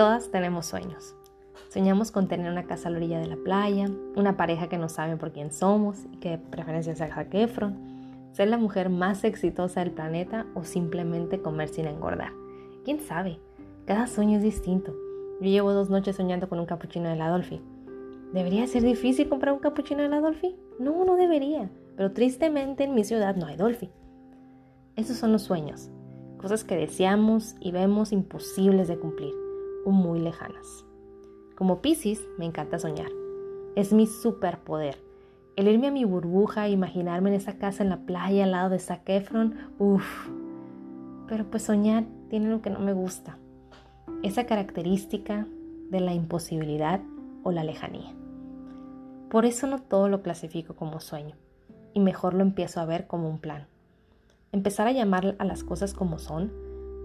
Todas tenemos sueños. Soñamos con tener una casa a la orilla de la playa, una pareja que no sabe por quién somos y que de preferencia sea Zac Efron, ser la mujer más exitosa del planeta o simplemente comer sin engordar. ¿Quién sabe? Cada sueño es distinto. Yo llevo dos noches soñando con un capuchino de la Dolphy. ¿Debería ser difícil comprar un capuchino de la Dolphy? No, no debería. Pero tristemente en mi ciudad no hay Dolphy. Esos son los sueños, cosas que deseamos y vemos imposibles de cumplir o muy lejanas. Como Pisces, me encanta soñar. Es mi superpoder. El irme a mi burbuja e imaginarme en esa casa en la playa al lado de Zac Efron, uff. Pero pues soñar tiene lo que no me gusta. Esa característica de la imposibilidad o la lejanía. Por eso no todo lo clasifico como sueño y mejor lo empiezo a ver como un plan. Empezar a llamar a las cosas como son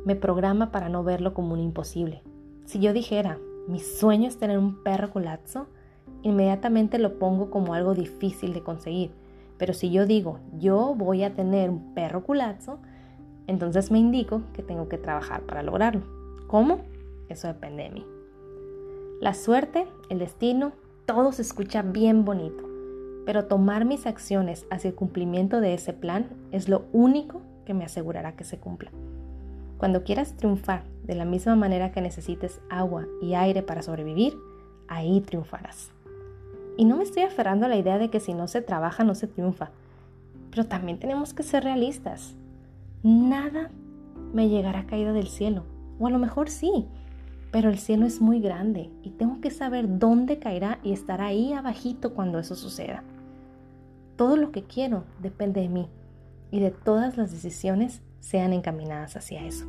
me programa para no verlo como un imposible. Si yo dijera, mi sueño es tener un perro culazzo, inmediatamente lo pongo como algo difícil de conseguir. Pero si yo digo, yo voy a tener un perro culazzo, entonces me indico que tengo que trabajar para lograrlo. ¿Cómo? Eso depende de mí. La suerte, el destino, todo se escucha bien bonito pero tomar mis acciones hacia el cumplimiento de ese plan es lo único que me asegurará que se cumpla. Cuando quieras triunfar de la misma manera que necesites agua y aire para sobrevivir, ahí triunfarás. Y no me estoy aferrando a la idea de que si no se trabaja no se triunfa, pero también tenemos que ser realistas. Nada me llegará caída del cielo, o a lo mejor sí, pero el cielo es muy grande y tengo que saber dónde caerá y estar ahí abajito cuando eso suceda. Todo lo que quiero depende de mí y de todas las decisiones sean encaminadas hacia eso.